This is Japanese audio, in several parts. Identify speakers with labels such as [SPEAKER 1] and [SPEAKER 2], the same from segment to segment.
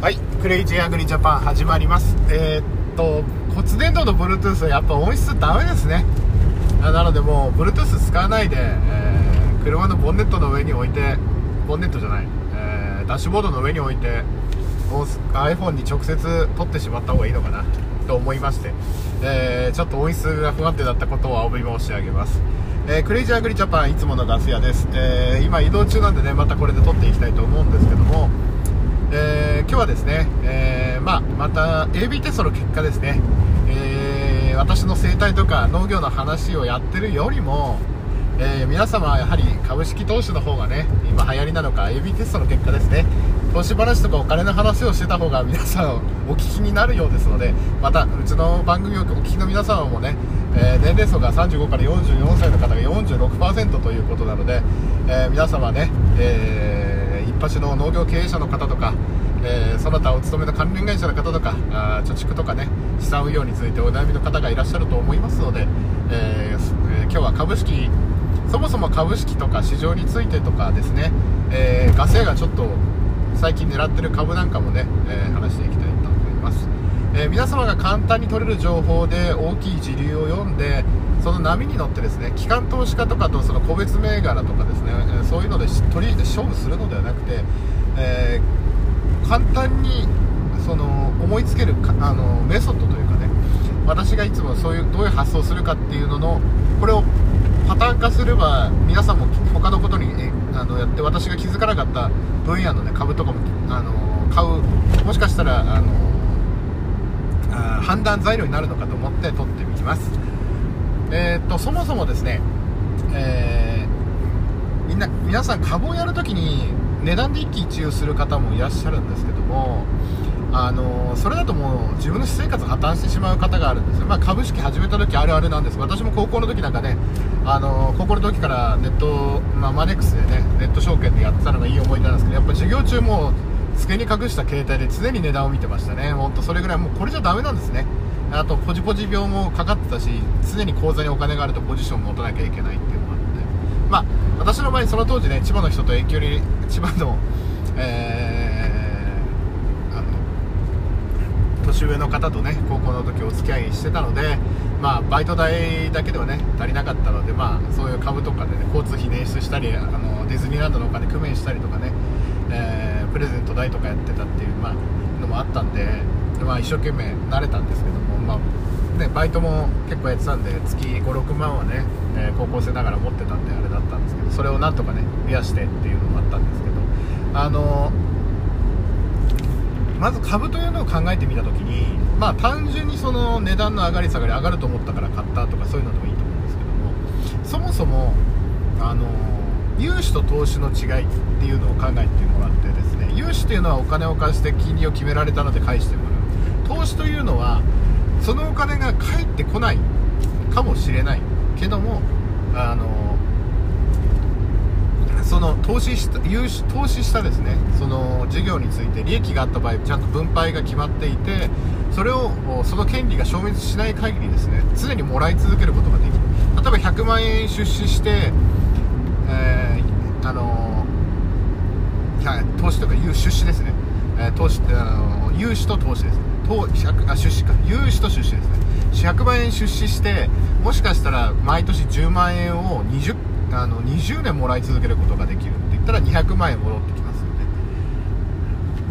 [SPEAKER 1] はい、クレイジーアグリジャパン始まります。えーっと、骨伝導の Bluetooth はやっぱ音質ダメですね。あなのでもう Bluetooth 使わないで、えー車のボンネットの上に置いて、ボンネットじゃない、えーダッシュボードの上に置いて、iPhone に直接撮ってしまった方がいいのかなと思いまして、えーちょっと音質が不安定だったことをお詫び申し上げます。えークレイジーアグリジャパンいつものガス屋です、えー今移動中なんでねまたこれで撮っていきたいと思うんですけども、えー今日はですね、えーまあ、また AB テストの結果ですね、えー私の生態とか農業の話をやってるよりも、え皆様はやはり株式投資の方がね今流行りなのか AB テストの結果ですね。投資話とかお金の話をしてた方が皆さんお聞きになるようですのでまたうちの番組をお聞きの皆様もね、え年齢層が35から44歳の方が46%ということなので、え皆様ね、えー一発の農業経営者の方とか、えーその他お勤めの関連会社の方とかあ貯蓄とかね資産運用についてお悩みの方がいらっしゃると思いますので、えー今日は株式そもそも株式とか市場についてとかですね、えーガセがちょっと最近狙ってる株なんかもね、えー話していきたい、えー皆様が簡単に取れる情報で大きい時流を読んでその波に乗ってですね機関投資家とかとその個別銘柄とかですね、えそういうので取り入れて勝負するのではなくて、えー簡単にその思いつけるあのメソッドというかね私がいつもそういうどういう発想をするかっていうののこれをパターン化すれば皆さんも他のことにあのやって私が気づかなかった分野の、ね、株とかもあの買う。もしかしたらあの判断材料になるのかと思って取ってみます。えーっとそもそもですね、えーみんな皆さん株をやるときに値段で一喜一憂する方もいらっしゃるんですけどもあのそれだともう自分の私生活破綻してしまう方があるんですよ、まあ、株式始めた時あるあるなんです。私も高校の時なんかねあの高校の時からネット、まあ、マネックスでねネット証券でやってたのがいい思い出なんですけどやっぱ授業中もう机に隠した携帯で常に値段を見てましたね。本当それぐらいもうこれじゃダメなんですね。あとポジポジ病もかかってたし常に口座にお金があるとポジションも持たなきゃいけないっていうのがあって。まあ私の場合その当時ね千葉の人と遠距離千葉のえーあの年上の方とね高校の時お付き合いしてたのでまあバイト代だけではね足りなかったのでまあそういう株とかでね交通費捻出したりあのディズニーランドのお金工面したりとかね、えープレゼント代とかやってたっていう、まあ、のもあったんで、まあ、一生懸命慣れたんですけども、まあね、バイトも結構やってたんで月56万はね、え高校生ながら持ってたんであれだったんですけどそれをなんとかね増やしてっていうのもあったんですけどあのまず株というのを考えてみたときに、まあ、単純にその値段の上がり下がり上がると思ったから買ったとかそういうのでもいいと思うんですけどもそもそもあの融資と投資の違いっていうのを考えてもらって融資っていうのはお金を貸して金利を決められたので返してもらう。投資というのはそのお金が返ってこないかもしれないけどもあのその投資した融資投資したですねその事業について利益があった場合ちゃんと分配が決まっていてそれをその権利が消滅しない限りですね常にもらい続けることができる。例えば100万円出資して、えーあのい。投資とか融出資ですね、えー投資ってあの融資と投資ですね。投あ出資か。融資と出資ですね。100万円出資してもしかしたら毎年10万円を 20, あの20年もらい続けることができるって言ったら200万円戻ってきますよ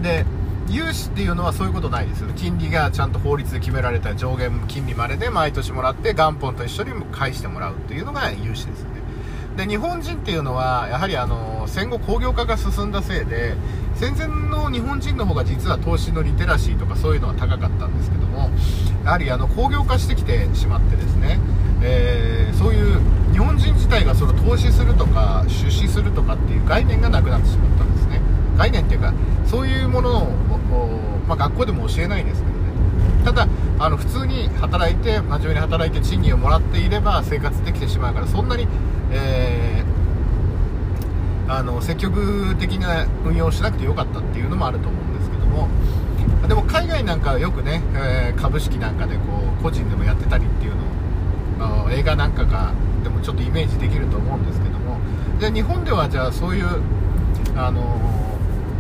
[SPEAKER 1] ねで融資っていうのはそういうことないですよね。金利がちゃんと法律で決められた上限金利までで毎年もらって元本と一緒に返してもらうっていうのが融資ですよね。で日本人っていうのはやはりあの戦後工業化が進んだせいで戦前の日本人の方が実は投資のリテラシーとかそういうのは高かったんですけどもやはりあの工業化してきてしまってですね、えーそういう日本人自体がその投資するとか出資するとかっていう概念がなくなってしまったんですね。概念っていうかそういうものを、まあ、学校でも教えないんですけどね。ただあの普通に働いて真面目に働いて賃金をもらっていれば生活できてしまうからそんなに、えーあの積極的な運用をしなくてよかったっていうのもあると思うんですけどもでも海外なんかはよくね、えー株式なんかでこう個人でもやってたりっていうのを映画なんかがでもちょっとイメージできると思うんですけどもじゃあ日本ではじゃあそういうあの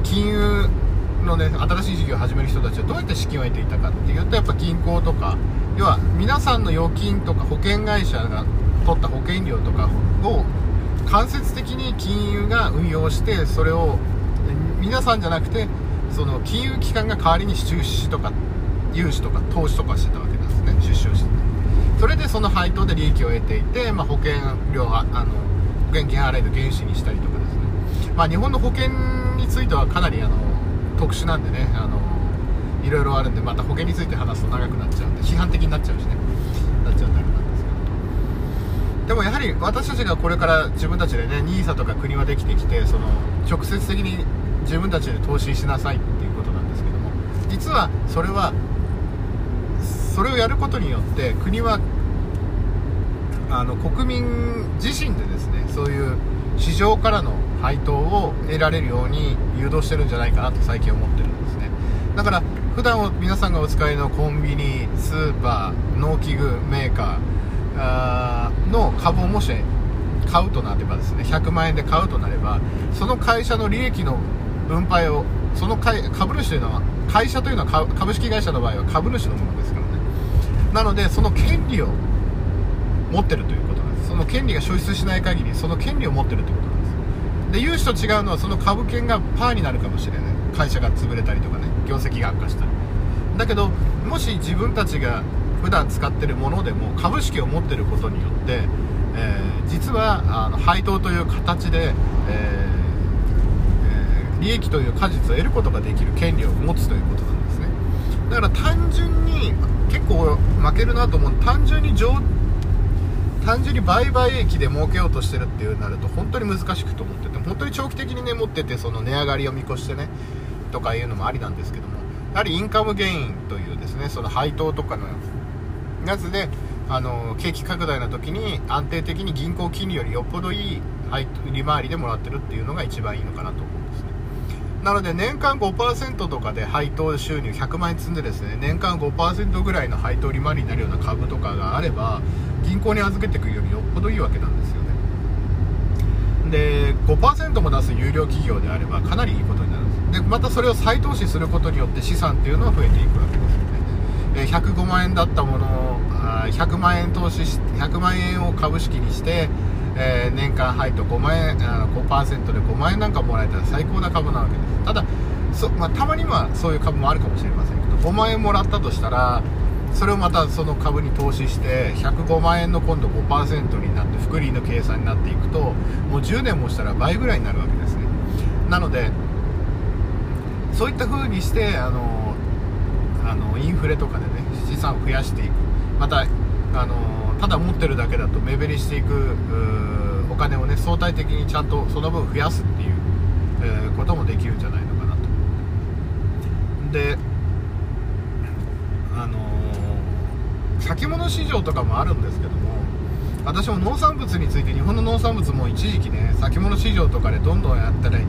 [SPEAKER 1] 金融のね新しい事業を始める人たちはどうやって資金を得ていたかっていうとやっぱ銀行とか要は皆さんの預金とか保険会社が取った保険料とかを間接的に金融が運用してそれを皆さんじゃなくてその金融機関が代わりに出資とか融資とか投資とかしてたわけですね。出資をして。それでその配当で利益を得ていて、まあ、保険料はあの保険金払いの原資にしたりとかですね、まあ、日本の保険についてはかなりあの特殊なんでねあのいろいろあるんでまた保険について話すと長くなっちゃうんで批判的になっちゃうしねなっちゃうんであれなんですけどでもやはり私たちがこれから自分たちでね NISA とか国はできてきてその直接的に自分たちで投資しなさいっていうことなんですけども実はそれはそれをやることによって国はあの国民自身でですねそういう市場からの配当を得られるように誘導してるんじゃないかなと最近思ってるんですね。だから普段皆さんがお使いのコンビニスーパー農機具メーカーの株をもし買うとなればですね100万円で買うとなればその会社の利益の分配をその株主というのは会社というのは株式会社の場合は株主のものですからね。なのでその権利を持ってるということなんです。その権利が消失しない限りその権利を持ってるということなんです。で融資と違うのはその株券がパーになるかもしれない。会社が潰れたりとかね業績が悪化したり。だけどもし自分たちが普段使ってるものでも株式を持ってることによって、えー、実はあの配当という形で、えー利益という果実を得ることができる権利を持つということなんですね。だから単純に結構負けるなと思う単純に上単純に売買益で儲けようとしてるっていうなると本当に難しくと思ってて本当に長期的にね持っててその値上がりを見越してねとかいうのもありなんですけどもやはりインカムゲインというですねその配当とかのやつであの景気拡大の時に安定的に銀行金利よりよっぽどいい利回りでもらってるっていうのが一番いいのかなと思うんですね。なので年間5%とかで配当収入100万円積んでですね年間5%ぐらいの配当利回りになるような株とかがあれば銀行に預けていくよりよっぽどいいわけなんですよね。で5%も出す有料企業であればかなりいいことになるんですでまたそれを再投資することによって資産っていうのは増えていくわけですよね。105万円だったもの100万円投資し100万円を株式にしてえー、年間配当5万円あ5%で5万円なんかもらえたら最高な株なわけです。ただそ、まあ、たまにはそういう株もあるかもしれませんけど5万円もらったとしたらそれをまたその株に投資して105万円の今度5%になって複利の計算になっていくともう10年もしたら倍ぐらいになるわけですね。なのでそういった風にしてあのあのインフレとかでね資産を増やしていく。またあのただ持ってるだけだと目減りしていくお金をね相対的にちゃんとその分増やすっていう、えー、こともできるんじゃないのかなと。であのー、先物市場とかもあるんですけども私も農産物について日本の農産物も一時期ね先物市場とかでどんどんやったら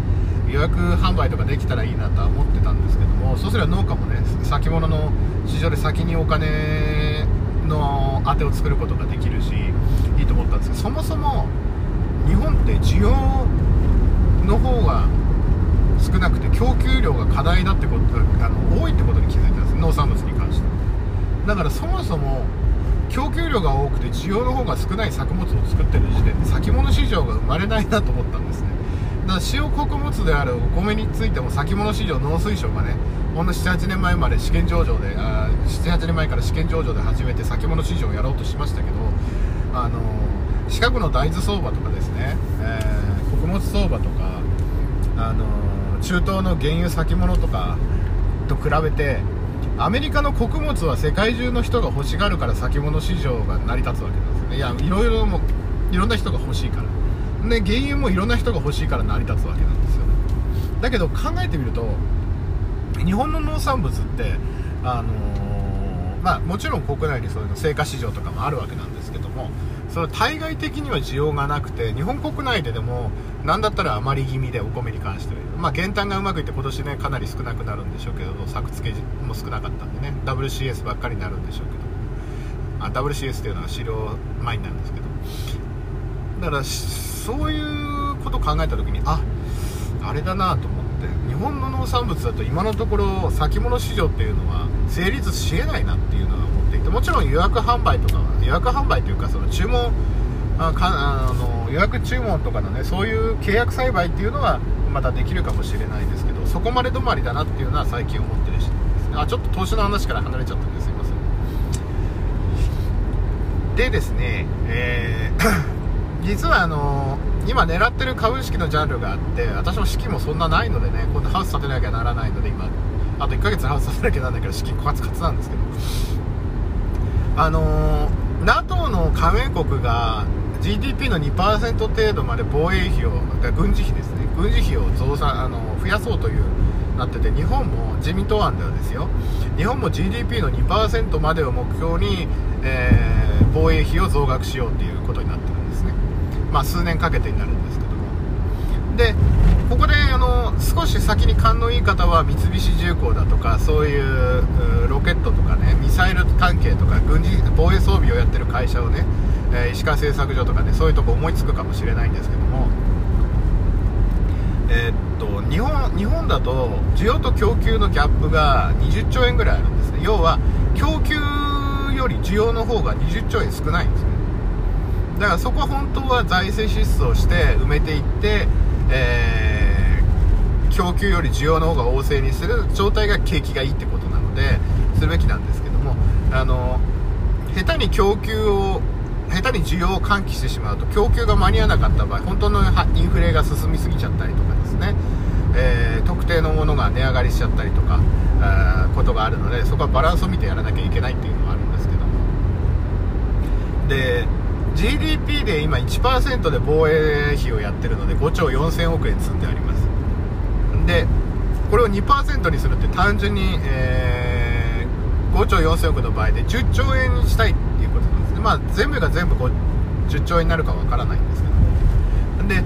[SPEAKER 1] 予約販売とかできたらいいなとは思ってたんですけどもそうすれば農家もね先物の市場で先にお金の当てを作ることができるしいいと思ったんですけどそもそも日本って需要の方が少なくて供給量が課題だってことあの多いってことに気づいたんです農産物に関して。だからそもそも供給量が多くて需要の方が少ない作物を作ってる時点で先物市場が生まれないなと思ったんですね。だから塩穀物であるお米についても先物市場農水省がねほんの78年前まで試験上場で78年前から試験上場で始めて先物市場をやろうとしましたけどあの四角の大豆相場とかですね、えー、穀物相場とかあの中東の原油先物とかと比べてアメリカの穀物は世界中の人が欲しがるから先物市場が成り立つわけなんですね。いやいろいろもいろんな人が欲しいから。で原油もいろんな人が欲しいから成り立つわけなんですよ。だけど考えてみると日本の農産物ってあのー、まあ、もちろん国内にそういうの成果市場とかもあるわけなんですけどもその対外的には需要がなくて日本国内ででも何だったら余り気味でお米に関しては、まあ、減反がうまくいって今年ねかなり少なくなるんでしょうけど作付けも少なかったんでね。WCS ばっかりになるんでしょうけど。あ WCS っていうのは飼料米なんですけど。だからそういうことを考えた時にああれだなと思って日本の農産物だと今のところ先物市場っていうのは成立しえないなっていうのは思っていてもちろん予約販売とかは予約販売というかその注文あかあの予約注文とかのねそういう契約栽培っていうのはまたできるかもしれないですけどそこまで止まりだなっていうのは最近思ってるしですね。あちょっと投資の話から離れちゃったんですいません。でですねえー実はあの今狙ってる株式のジャンルがあって私も資金もそんなないのでね今度ハウス建てなきゃならないので今あと1ヶ月ハウス建てなきゃならないけど資金カツカツなんですけど。あの NATO の加盟国が GDP の2%程度まで防衛費を軍事費ですね。軍事費を増産あの増やそうというなってて日本も自民党案ではですよ。日本も GDP の2%までを目標に、えー、防衛費を増額しようということになってるまあ数年かけてになるんですけども。でここであの少し先に勘のいい方は三菱重工だとかそういうロケットとかねミサイル関係とか軍事防衛装備をやってる会社をね、え、石川製作所とかねそういうとこ思いつくかもしれないんですけども。えー、っと日本日本だと需要と供給のギャップが20兆円ぐらいあるんですね。要は供給より需要の方が20兆円少ないんですね。だからそこは本当は財政支出をして埋めていって、えー、供給より需要の方が旺盛にする状態が景気がいいってことなのでするべきなんですけどもあの下手に供給を下手に需要を喚起してしまうと供給が間に合わなかった場合本当のインフレが進みすぎちゃったりとかですね、えー、特定のものが値上がりしちゃったりとかあことがあるのでそこはバランスを見てやらなきゃいけないっていうのはあるんですけども。で GDP で今1%で防衛費をやってるので5兆4000億円積んであります。でこれを2%にするって単純に、えー、5兆4000億の場合で10兆円にしたいっていうことなんですね。まあ全部が全部10兆円になるかわからないんですけどで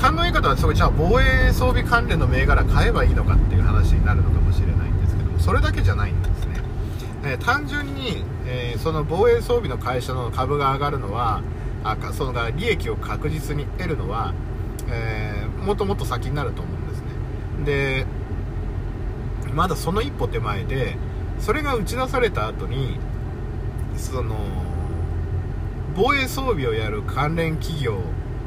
[SPEAKER 1] 勘のいい方はそれじゃあ防衛装備関連の銘柄買えばいいのかっていう話になるのかもしれないんですけどもそれだけじゃないんですね、えー、単純に、えー、その防衛装備の会社の株が上がるのはあその利益を確実に得るのは、えー、もっともっと先になると思うんですね。でまだその一歩手前でそれが打ち出された後にその防衛装備をやる関連企業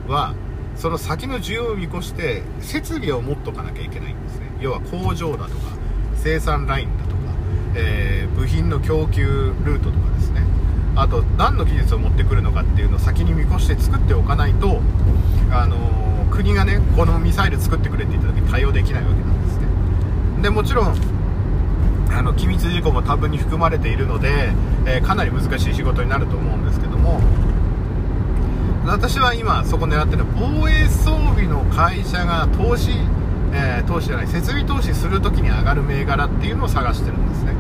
[SPEAKER 1] はその先の需要を見越して設備を持っとかなきゃいけないんですね。要は工場だとか生産ラインだ、えー、部品の供給ルートとかですね。あと何の技術を持ってくるのかっていうのを先に見越して作っておかないと、あのー、国がねこのミサイル作ってくれって言った時に対応できないわけなんですね。でもちろんあの機密事項も多分に含まれているので、えー、かなり難しい仕事になると思うんですけども。私は今そこ狙ってる防衛装備の会社が投資、えー、投資じゃない設備投資するときに上がる銘柄っていうのを探してるんですね、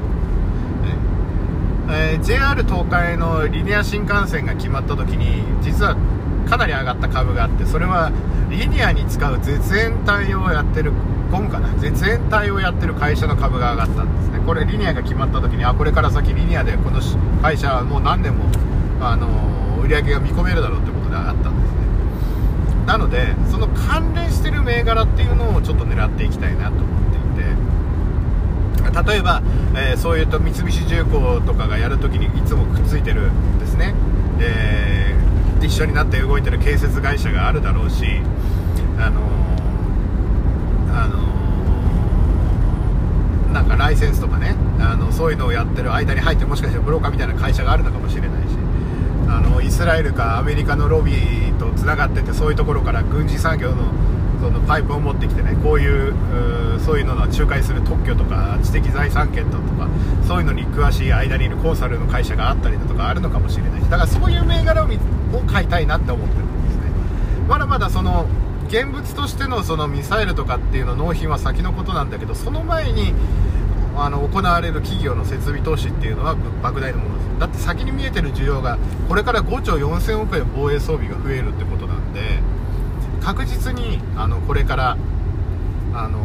[SPEAKER 1] えー、JR 東海のリニア新幹線が決まったときに実はかなり上がった株があってそれはリニアに使う絶縁体をやってるゴムかな？絶縁体をやってる会社の株が上がったんですね。これリニアが決まった時にあこれから先リニアでこの会社はもう何年もあの売り上げが見込めるだろうってことで上がったんですね。なのでその関連してる銘柄っていうのをちょっと狙っていきたいなと思っていて。例えば、えー、そういうと三菱重工とかがやるときにいつもくっついてるんですね、えー、一緒になって動いてる建設会社があるだろうしあのー、あのー、なんかライセンスとかねあのそういうのをやってる間に入ってもしかしたらブローカーみたいな会社があるのかもしれないしあのイスラエルかアメリカのロビーとつながっててそういうところから軍事産業のそのパイプを持ってきてねこういうそういうのの仲介する特許とか知的財産権だとかそういうのに詳しい間にいるコンサルの会社があったりだとかあるのかもしれないだからそういう銘柄を買いたいなって思ってるんですね。まだまだその現物としてのそのミサイルとかっていうの納品は先のことなんだけどその前にあの行われる企業の設備投資っていうのは莫大なものです。だって先に見えてる需要がこれから5兆4000億円防衛装備が増えるってことなんで確実にあのこれからあの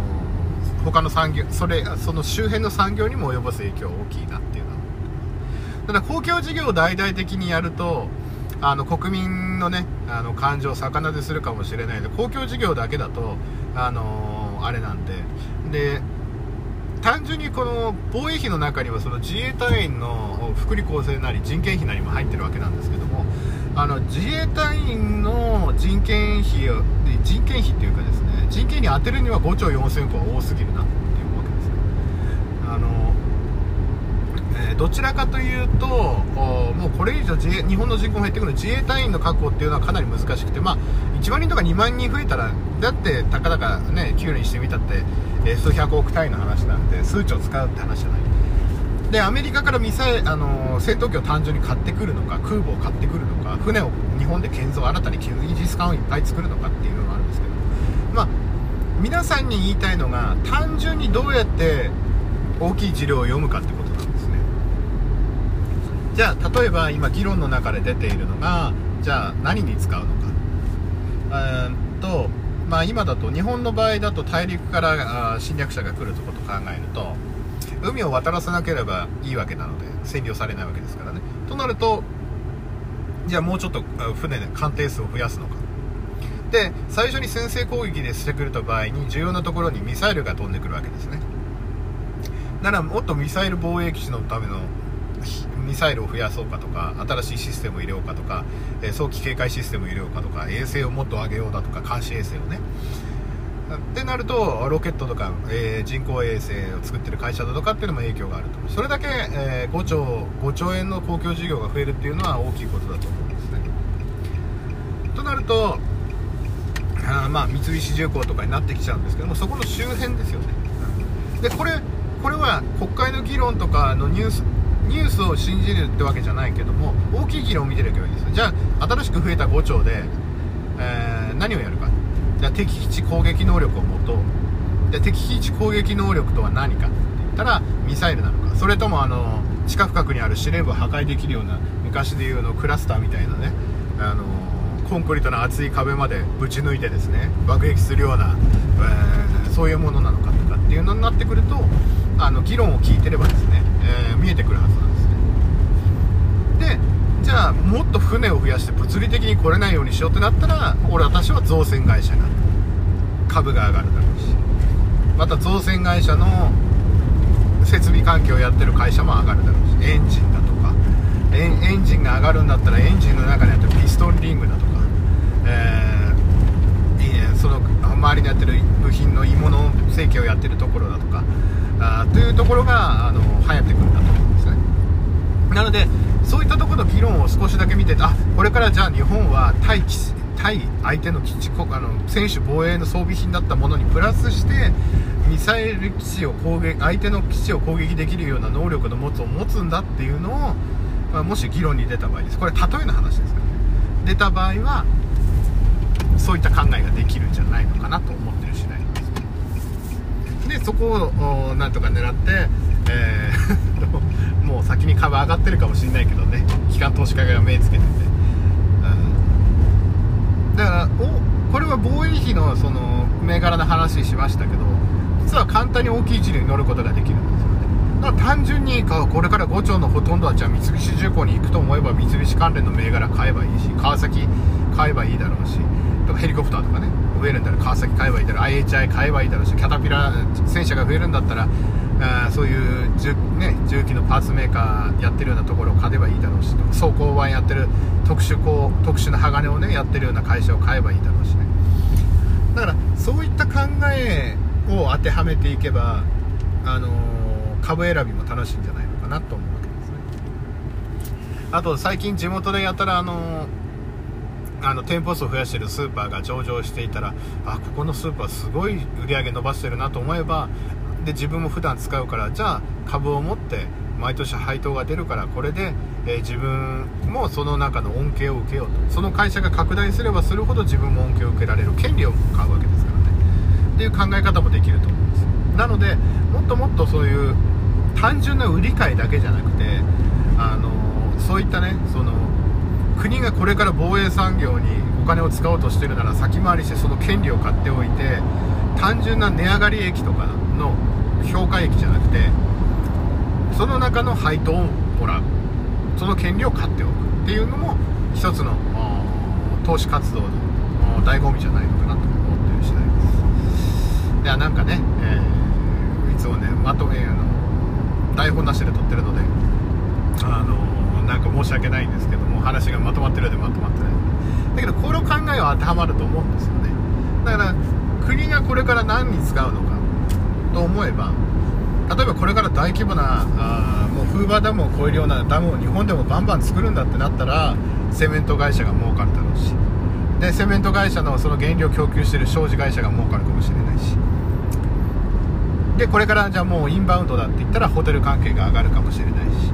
[SPEAKER 1] 他の産業それその周辺の産業にも及ぼす影響は大きいなっていうのは。ただ公共事業を大々的にやるとあの国民のねあの感情を逆なでするかもしれないので公共事業だけだとあのあれなんで。で単純にこの防衛費の中にはその自衛隊員の福利厚生なり人件費なりも入ってるわけなんですけどもあの自衛隊員の人件費を人件費っていうかですね人件費に当てるには5兆4000億は多すぎるなっていうわけですね。あの、えー、どちらかというともうこれ以上自衛日本の人口が減ってくる自衛隊員の確保っていうのはかなり難しくてまあ1万人とか2万人増えたらだってたかだかね給料にしてみたってえー、数百億単位の話なんで数兆使うって話じゃないでアメリカからミサイあの、戦闘機を単純に買ってくるのか空母を買ってくるのか船を日本で建造新たにイージス艦をいっぱい作るのかっていうのがあるんですけどまあ皆さんに言いたいのが単純にどうやって大きい資料を読むかってことなんですね。じゃあ例えば今議論の中で出ているのがじゃあ何に使うのか。うんとまあ、今だと日本の場合だと大陸から侵略者が来るとこと考えると海を渡らせなければいいわけなので占領されないわけですからね。となるとじゃあもうちょっと船で艦艇数を増やすのか。で最初に先制攻撃でしてくれた場合に重要なところにミサイルが飛んでくるわけですね。ならもっとミサイル防衛基地のためのミサイルを増やそうかとか新しいシステムを入れようかとか、早期警戒システムを入れようかとか衛星をもっと上げようだとか監視衛星をね。ってなるとロケットとか、えー、人工衛星を作ってる会社だとかっていうのも影響があると。それだけ、えー、5兆5兆円の公共事業が増えるっていうのは大きいことだと思うんですね。となるとあまあ三菱重工とかになってきちゃうんですけどもそこの周辺ですよね。でこれこれは国会の議論とかのニュースニュースを信じるってわけじゃないけども大きい議論を見てればいいですじゃあ新しく増えた5兆で、えー、何をやるか。ゃ敵基地攻撃能力を持とう。じゃ敵基地攻撃能力とは何かって言ったらミサイルなのか。それともあの地下深くにある司令部を破壊できるような昔でいうのクラスターみたいなねあのコンクリートの厚い壁までぶち抜いてですね爆撃するような、えー、そういうものなのかとかっていうのになってくるとあの議論を聞いてればですね、えー、見えてくるはずなんです。じゃあもっと船を増やして物理的に来れないようにしようってなったら俺私は造船会社が株が上がるだろうし。また造船会社の設備環境をやってる会社も上がるだろうし。エンジンだとか。エンジンが上がるんだったらエンジンの中にあってピストンリングだとか、えー、その周りにやってる部品の鋳物成形をやってるところだとか。あというところがあの流行ってくるんだと思うんですね。なので少しだけ見てあこれからじゃあ日本は対対相手の基地国あの選手防衛の装備品だったものにプラスしてミサイル基地を攻撃相手の基地を攻撃できるような能力の持つを持つんだっていうのを、まあ、もし議論に出た場合です。これ例えの話ですから。ね出た場合はそういった考えができるんじゃないのかなと思ってる次第なんです。でそこをなんとか狙って、えー、もう先に株上がってるかもしれないけどね。機関投資家が目つけてて、うん、だからおこれは防衛費のその銘柄の話しましたけど実は簡単に大きい事例に乗ることができるんですよね。だから単純にこれから5兆のほとんどはじゃあ三菱重工に行くと思えば三菱関連の銘柄買えばいいし川崎買えばいいだろうしとかヘリコプターとかね増えるんだら川崎買えばいいだろう。IHI 買えばいいだろうしキャタピラ戦車が増えるんだったらあそういう重,、ね、重機のパーツメーカーやってるようなところを買えばいいだろうし走行板やってる特殊鋼特殊な鋼をねやってるような会社を買えばいいだろうしね。だからそういった考えを当てはめていけば、あのー、株選びも楽しいんじゃないのかなと思うわけですね。あと最近地元でやったらあのーあの店舗数を増やしてるスーパーが上場していたらあここのスーパーすごい売り上げ伸ばしてるなと思えばで自分も普段使うからじゃあ株を持って毎年配当が出るからこれで、え、自分もその中の恩恵を受けようと。その会社が拡大すればするほど自分も恩恵を受けられる。権利を買うわけですからね。っていう考え方もできると思うんです。なのでもっともっとそういう単純な売り買いだけじゃなくてあのそういったねその国がこれから防衛産業にお金を使おうとしてるなら先回りしてその権利を買っておいて単純な値上がり益とかの評価益じゃなくてその中の配当をもらう。その権利を買っておくっていうのも一つの投資活動の醍醐味じゃないのかなと思ってる次第です。いやなんかね、えー、いつもねまとめあの台本なしで撮ってるのであのなんか申し訳ないんですけども話がまとまってるようでまとまってないだけどこの考えは当てはまると思うんですよね。だから国がこれから何に使うのかと思えば例えばこれから大規模なあもうフーバーダムを超えるようなダムを日本でもバンバン作るんだってなったらセメント会社が儲かるだろうし。でセメント会社のその原料供給してる商事会社が儲かるかもしれないし。でこれからじゃあもうインバウンドだって言ったらホテル関係が上がるかもしれないし、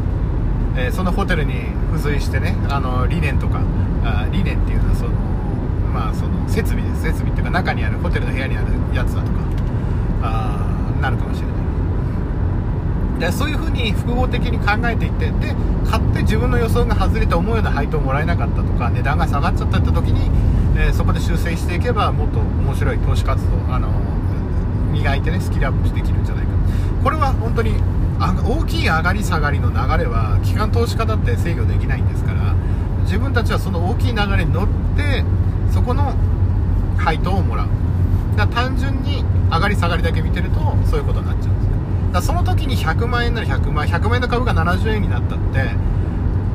[SPEAKER 1] えー、そのホテルに付随してねあの理念とかあ理念っていうのはそのまあその設備です。設備っていうか中にあるホテルの部屋にあるやつだとか。あなるかもしれない。でそういうふうに複合的に考えていってで買って自分の予想が外れて思うような配当をもらえなかったとか値段が下がっちゃったって時に、えー、そこで修正していけばもっと面白い投資活動、あの、磨いてねスキルアップできるんじゃないか。これは本当に大きい上がり下がりの流れは機関投資家だって制御できないんですから自分たちはその大きい流れに乗ってそこの配当をもらう。がり下がりだけ見てるとそういうことになっちゃうんですだその時に100万円なら100万円100万円の株が70円になったって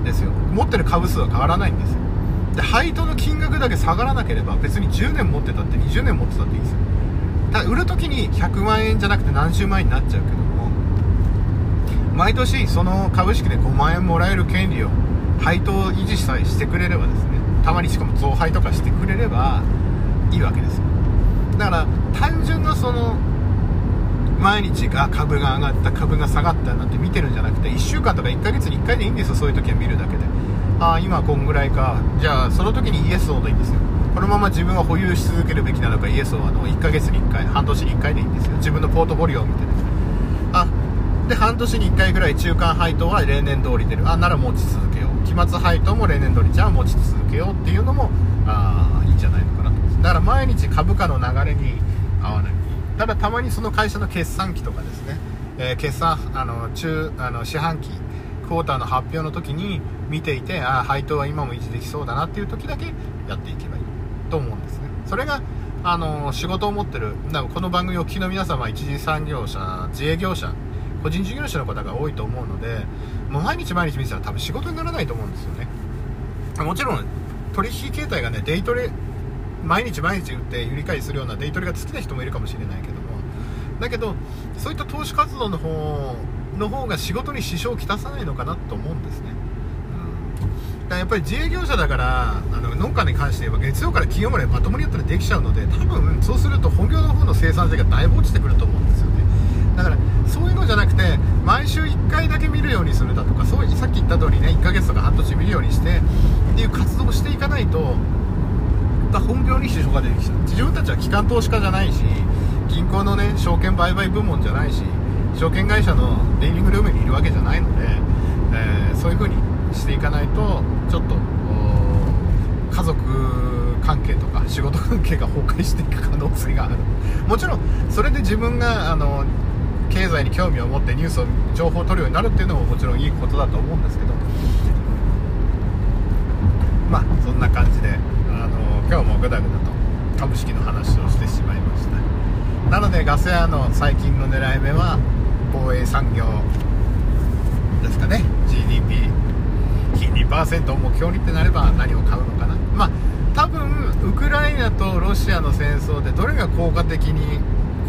[SPEAKER 1] ですよ。持ってる株数は変わらないんですよ。で配当の金額だけ下がらなければ別に10年持ってたって20年持ってたっていいですよただ売る時に100万円じゃなくて何十万円になっちゃうけども毎年その株式で5万円もらえる権利を配当維持さえしてくれればですね。たまにしかも増配とかしてくれればいいわけですよ。だから単純なその毎日が株が上がった株が下がったなんて見てるんじゃなくて1週間とか1ヶ月に1回でいいんですよそういう時は見るだけで。ああ今こんぐらいか。じゃあその時にイエスオーでいいんですよ。このまま自分は保有し続けるべきなのかイエスオーの1ヶ月に1回半年に1回でいいんですよ。自分のポートフォリオを見てねあで半年に1回ぐらい中間配当は例年通り出る。あなら持ち続けよう。期末配当も例年通りじゃあ持ち続けようっていうのもあだから毎日株価の流れに合わない。ただたまにその会社の決算期とかですね、えー、決算あの中あの四半期クォーターの発表の時に見ていてああ配当は今も維持できそうだなっていう時だけやっていけばいいと思うんですね。それがあの仕事を持ってるこの番組を聞きの皆様一次産業者自営業者個人事業者の方が多いと思うのでもう毎日毎日見てたら多分仕事にならないと思うんですよね。もちろん取引形態がねデイトレ毎日毎日売って売り買いするようなデイトレが好きな人もいるかもしれないけども。だけどそういった投資活動の方の方が仕事に支障をきたさないのかなと思うんですね、うん、だからやっぱり自営業者だからあの農家に関して言えば月曜から金曜までまともにやったらできちゃうので多分そうすると本業の方の生産性がだいぶ落ちてくると思うんですよね。だからそういうのじゃなくて毎週1回だけ見るようにするだとかそうさっき言った通りね1ヶ月とか半年見るようにしてっていう活動をしていかないとった本業に支障が出てきた自分たちは機関投資家じゃないし銀行のね証券売買部門じゃないし証券会社のデイリングルームにいるわけじゃないので、えー、そういう風にしていかないとちょっと家族関係とか仕事関係が崩壊していく可能性がある。もちろんそれで自分があの経済に興味を持ってニュースを情報を取るようになるっていうのももちろんいいことだと思うんですけど。まあそんな感じで。今日もぐだぐだと株式の話をしてしまいました。なのでガス屋の最近の狙い目は防衛産業ですかね。GDP 2%を目標にってなれば何を買うのかな。まあ多分ウクライナとロシアの戦争でどれが効果的に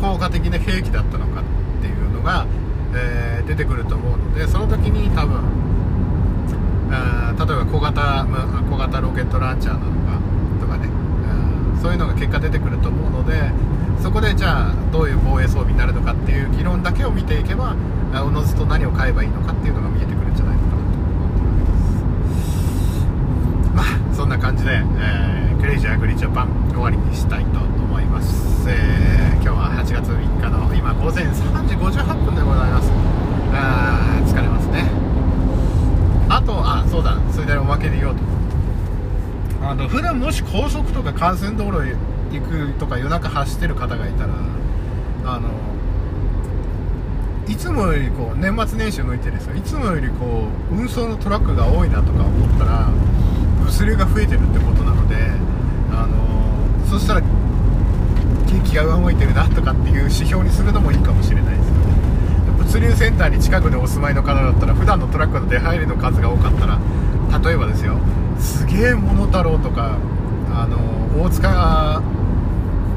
[SPEAKER 1] 効果的な兵器だったのかっていうのが、えー、出てくると思うのでその時に多分例えば小型小型ロケットランチャーなのかそういうのが結果出てくると思うのでそこでじゃあどういう防衛装備になるのかっていう議論だけを見ていけばおのずと何を買えばいいのかっていうのが見えてくるんじゃないのかなと思ってます。まあそんな感じで、えー、クレイジーアグリジャパン終わりにしたいと思います、えー、今日は8月3日の今午前3時58分でございます。あー疲れますね。あとあそうだそれでおまけで言おうとあの普段もし高速とか幹線道路へ行くとか夜中走ってる方がいたらあのいつもよりこう年末年始向いてるんですよいつもよりこう運送のトラックが多いなとか思ったら物流が増えてるってことなのであのそしたら激電気が動いてるなとかっていう指標にするのもいいかもしれないですよね。物流センターに近くでお住まいの方だったら普段のトラックの出入りの数が多かったら例えばですよすげえ桃太郎とかあの大塚あ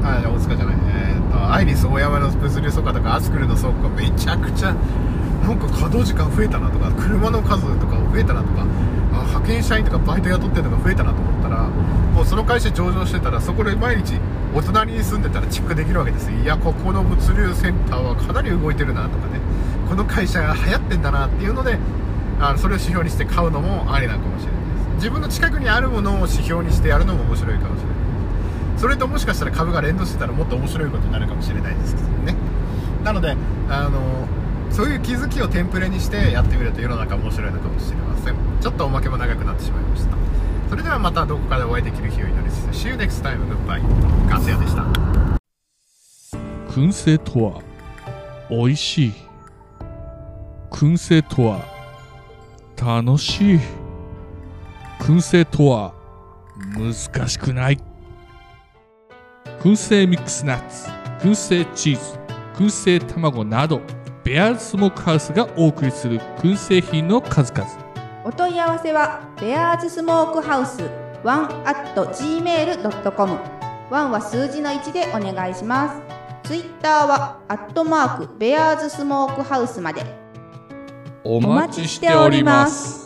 [SPEAKER 1] 大塚じゃないえー、とアイリス大山の物流倉庫とかアスクルの倉庫めちゃくちゃなんか稼働時間増えたなとか車の数とか増えたなとかあ派遣社員とかバイト雇ってるのが増えたなと思ったらもうその会社上場してたらそこで毎日お隣に住んでたらチェックできるわけですいやここの物流センターはかなり動いてるなとかね。この会社が流行ってんだなっていうのであのそれを指標にして買うのもありなのかもしれない。自分の近くにあるものを指標にしてやるのも面白いかもしれない。それともしかしたら株が連動してたらもっと面白いことになるかもしれないですけどね。なのであのそういう気づきをテンプレにしてやってみると世の中面白いのかもしれません。ちょっとおまけも長くなってしまいました。それではまたどこかでお会いできる日を祈りつつ See you next time goodbye ガスヤでした。
[SPEAKER 2] 燻製とは美味しい。燻製とは楽しい。燻製とは難しくない。燻製ミックスナッツ燻製チーズ燻製卵などベアーズスモークハウスがお送りする燻製品の数々。
[SPEAKER 3] お問い合わせはベアーズスモークハウス1 at gmail.com 1は数字の1でお願いします。ツイッターはアットマークベアーズスモークハウスまで。
[SPEAKER 2] お
[SPEAKER 3] 待ちしております